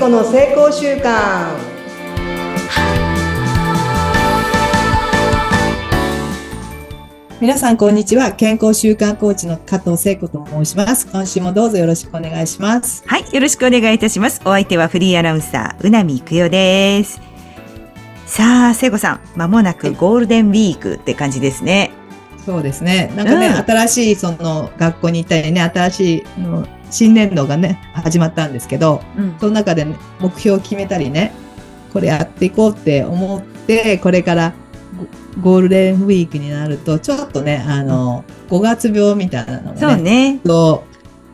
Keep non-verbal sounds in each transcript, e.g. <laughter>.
子の成功習慣皆さん、こんにちは。健康習慣コーチの加藤聖子と申します。今週もどうぞよろしくお願いします。はい、よろしくお願いいたします。お相手はフリーアナウンサー、うなみいくよです。さあ、聖子さん、まもなくゴールデンウィークって感じですね。そうですね。なんかね、うん新しいその学校に行ったりね、新しいあの新年度がね、始まったんですけど、うん。その中で、ね、目標を決めたりね、これやっていこうって思って、これからゴゴールデンウィークになると、ちょっとね、あの、5月病みたいなのがね、ね。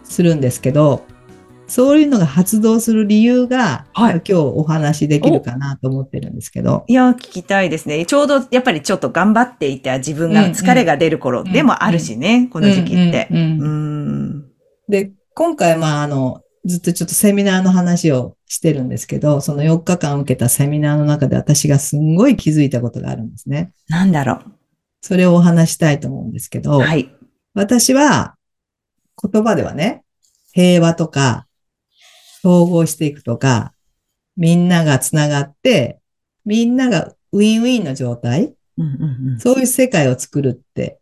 するんですけど、そういうのが発動する理由が、はい今日お話しできるかなと思ってるんですけど、いや、聞きたいですね。ちょうどやっぱりちょっと頑張っていた自分が疲れが出る頃でもあるしね、この時期って。うんうんううんん。で、今回、まあ、あの、ずっとちょっとセミナーの話をしてるんですけど、その4日間受けたセミナーの中で私がすんごい気づいたことがあるんですね。なんだろそれをお話したいと思うんですけう。ど、はい。私は言葉ではね、平和とか、統合していくとか、みんながつながって、みんながウィンウィンの状態、うんうんうん。そういう世界を作るって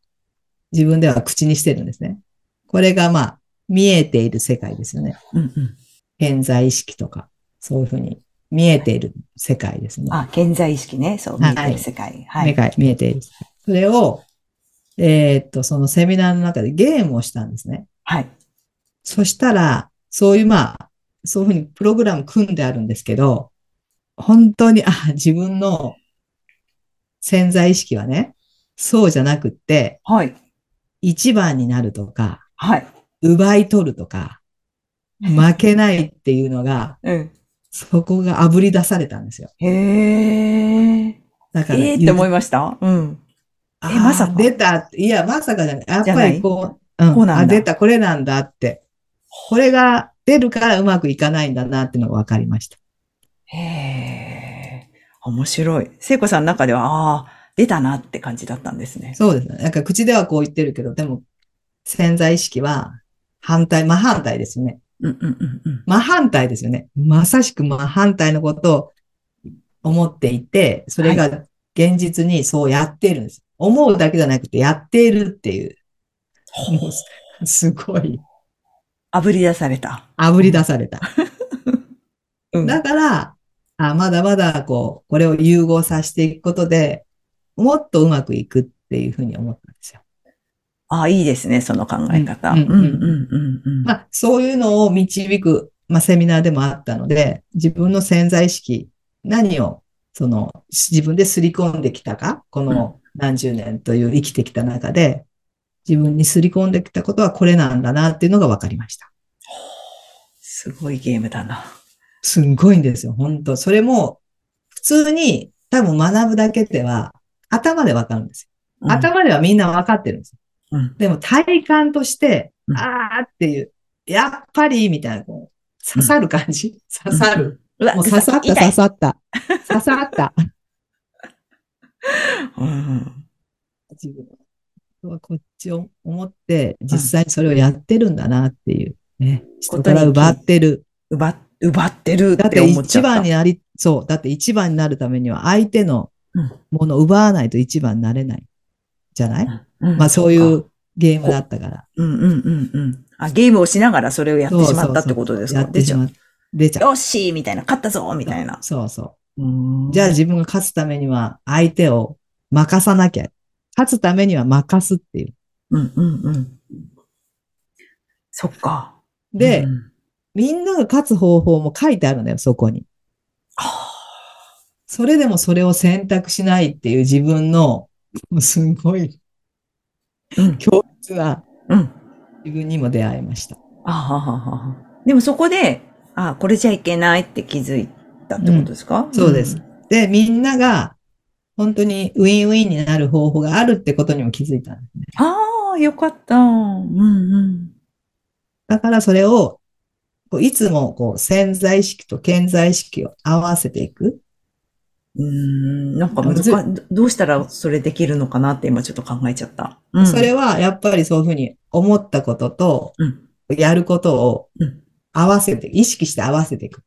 自分では口にしてるんですね。これがまあ見えている世界ですよね。うんうん。健在意識とか、そういうふうに見えている世界ですね。あ、健在意識ね。そう、見えてる世界。はい。世界、見えている。それを、えーっと、そのセミナーの中でゲームをしたんですね。はい。そしたら、そういうまあ、そういうふうにプログラム組んであるんですけど、本当に、あ、自分の潜在意識はね、そうじゃなくって、はい。一番になるとか、はい。奪い取るとか、負けないっていうのが、うん。そこが炙り出されたんですよ。へえ。だから、ええって思いました？うん。あえまさか？出た。いや、まさかじゃない。やっぱりこう、うん、こうなんだあ、出た、これなんだって。これが出るからうまくいかないんだなっていうのが分かりました。へえ。面白い。聖子さんの中では、ああ、出たなって感じだったんですね。そうですね。なんか口ではこう言ってるけど、でも潜在意識は反対、真反対ですよね。うんうんうんうん。真反対ですよね。まさしく真反対のことを思っていて、それが現実にそうやっているんです。思うだけじゃなくてやっているっていう。もうすすごい炙り出された。炙り出された。<laughs> うん。だから、あまだまだこう、これを融合させていくことで、もっとうまくいくっていうふうに思ったんですよ。ああ、いいですね、その考え方。ううんうんんうんうんうん。まあ、そういうのを導く、まあ、セミナーでもあったので、自分の潜在意識、何を、その、自分で刷り込んできたか、この何十年という生きてきた中で、自分に刷り込んできたことはこれなんだなっていうのが分かりました。すごいゲームだな。すんごいんですよ、本当それも、普通に多分学ぶだけでは、頭で分かるんですよ。頭ではみんな分かってるんですよ。うん。でも体感として、うんあーっていう、やっぱり、みたいな、こう、刺さる感じ、刺さる。もう刺さった、刺さった。<laughs> 刺さった。うん自分はこっちを思って、実際にそれをやってるんだなっていう。ね。人から奪ってる。奪、奪ってるだってって思っちゃ一った。番になり、そう。だって一番になるためには相手のうんものを奪わないと一番になれない。じゃない、うんまあそういうゲームだったから。うんうんうんうん。あ、ゲームをしながらそれをやってしまったってことですか？やってしまっ出ちゃう。よっしーみたいな、勝ったぞみたいな。そうそう。うんじゃあ自分が勝つためには相手を任さなきゃ。勝つためには任すっていう。うんうんうん。そっか。で、うんみんなが勝つ方法も書いてあるんだよ、そこに。それでもそれを選択しないっていう自分の、<laughs> すごいうん。強烈なうん。自分にも出会いました。あはははは。でもそこで、あ、これじゃいけないって気づいたってことですか、そうです。で、みんなが本当にウィンウィンになる方法があるってことにも気づいたんですね。ああ、よかった。うんうん。だからそれを、いつもこう潜在意識と健在意識を合わせていく。うーん、なんか難しずい。どうしたらそれできるのかなって今ちょっと考えちゃった。うん、それはやっぱりそういうふうに思ったこととうん。やることをうん合わせて、意識して合わせていく。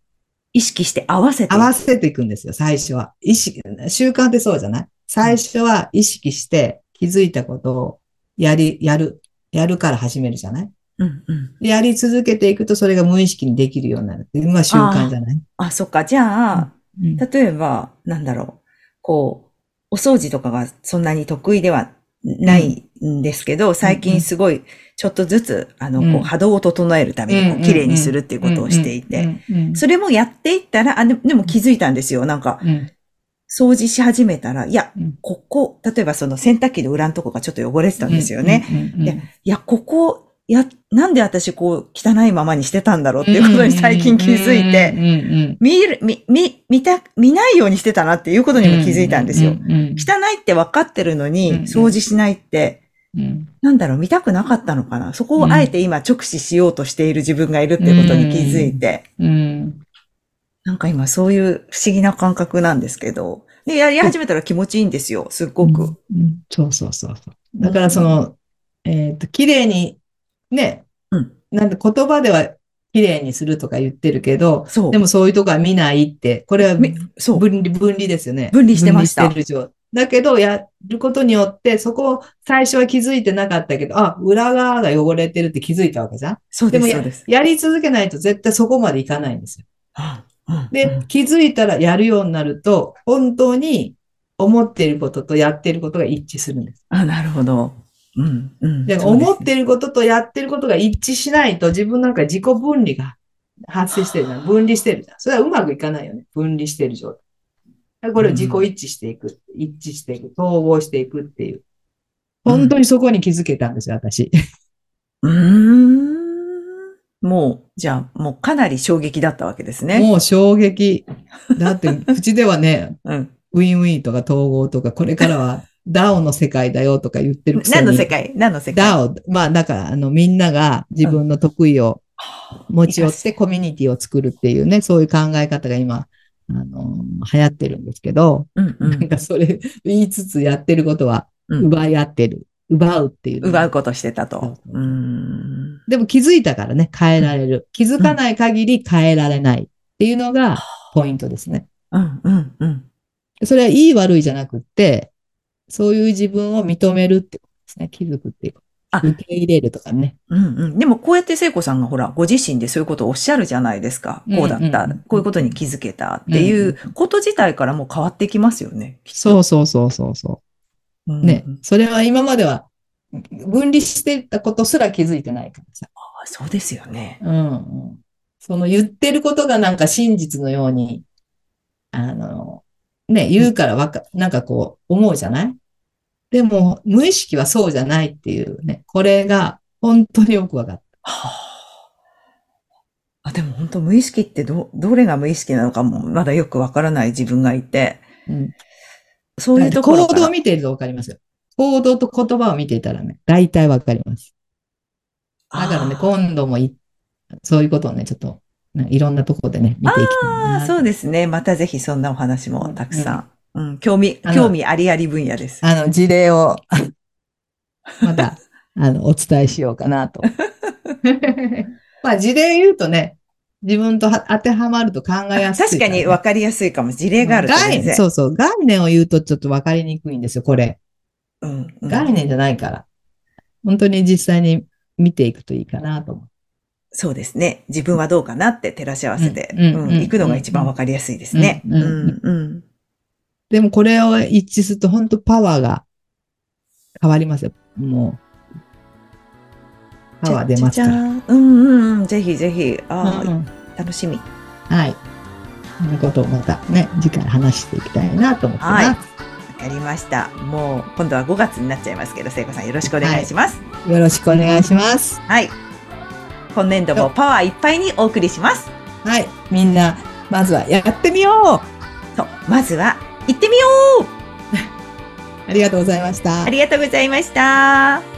意識して合わせて。合わせていくんですよ、最初は。意識、習慣ってそうじゃない？最初は意識して気づいたことをやり、やる、やるから始めるじゃない？うんうん。でやり続けていくとそれが無意識にできるようになるっていうのが習慣じゃない？あ、そっか。じゃあ、うん例えば、なんだろう。こう、お掃除とかがそんなに得意ではないんですけど、最近すごい、ちょっとずつ、あの、うん。こう、波動を整えるために、こう綺麗にするっていうことをしていて、、それもやっていったら、あ、ででも気づいたんですよ。なんか、うん。掃除し始めたら、いやうん、ここ、例えばその洗濯機の裏のとこがちょっと汚れてたんですよね。いやここ、や、なんで私こう、汚いままにしてたんだろうっていうことに最近気づいて、見る、見、見、見た、見ないようにしてたなっていうことにも気づいたんですよ。汚いって分かってるのに、うん掃除しないって、うん。なんだろう、見たくなかったのかな。そこをあえて今直視しようとしている自分がいるっていうことに気づいて、うんなんか今そういう不思議な感覚なんですけど、で、やり始めたら気持ちいいんですよ、すっごく。うんそうそうそうそう。だからその、えっと、綺麗に、ね、うんなんで言葉では綺麗にするとか言ってるけど、そう。でもそういうとこは見ないって、これは。分離、分離ですよね。分離してましただけど、やることによって、そこを最初は気づいてなかったけど、あ、裏側が汚れてるって気づいたわけじゃんそうです、でもやり続けないと絶対そこまでいかないんですよ。あうんで、気づいたらやるようになると、本当に思っていることとやっていることが一致するんです。あ、なるほど。うん、うん。で、思っていることとやっていることが一致しないと、自分なんか自己分離が発生してるじゃん。分離してるじゃん。それはうまくいかないよね。分離してる状態。これを自己一致していく。一致していく。統合していくっていう。本当にそこに気づけたんですよ、私。うーん。もう、じゃあ、もうかなり衝撃だったわけですね。もう衝撃。<laughs> だって、口ではね、うん。ウィンウィンとか統合とか、これからはダオの世界だよとか言ってるくせに。何の世界？何の世界？ダオ、まあ、だから、あの、みんなが自分の得意を持ち寄ってコミュニティを作るっていうね、そういう考え方が今、あの、流行ってるんですけど、うんうなんん。かそれ言いつつやってることは、うん奪い合ってる。奪うっていう。奪うことしてたと。でも気づいたからね、変えられる。気づかない限り変えられないっていうのがポイントですね。うんうんうん。それはいい悪いじゃなくって、そういう自分を認めるってことですね。気づくっていう。あ受け入れるとかね。うんうん。でもこうやって聖子さんがほら、ご自身でそういうことをおっしゃるじゃないですか。こうだった。うんうんうんこういうことに気づけたっていうこと自体からもう変わってきますよね。そうそうそうそうそう。うんね、それは今までは分離してたことすら気づいてないからさ。あそうですよね。うんうん。その言ってることがなんか真実のように、あの、ね、言うからわか、なんかこう思うじゃない？でも無意識はそうじゃないっていうね、これが本当によくわかっはああでも本当無意識ってど、どれが無意識なのかもまだよくわからない自分がいて、た。うん。そういうところ行。動を見ているとわかりますよ。行動と言葉を見ていたらね、大体わかります。だからね、今度もい、そういうことをね、ちょっと、ねいろんなところでね、見ていきたいああ、な。そうですね。またぜひそんなお話もたくさん。うん、興味、あの興味ありあり分野です。あの、事例を、<laughs> また、あの、お伝えしようかなと。<laughs> まあ、事例言うとね、自分とは当てはまると考えやすい確かに分かりやすいかも。事例があると全概然。そうそう。概念を言うとちょっと分かりにくいんですよ、これ。うんうん概念じゃないから。本当に実際に見ていくといいかなと思う。そうですね。自分はどうかなって照らし合わせて、行くのが一番分かりやすいですね。でもこれを一致すると本当パワーが変わりますよ。もう。パワー出ますから。うんうんうん。ぜひぜひ。ああ、うんうん楽しみ。はい。そんなことをまたね、次回話していきたいなと思ってます。はいわかりました。もう今度は5月になっちゃいますけど、聖子さんよろしくお願いします。よろしくお願いします。はい。今年度もパワーいっぱいにお送りします。はい。みんな、まずはやってみようそう、まずは行ってみよう <laughs> ありがとうございましたあ。りがとうございました。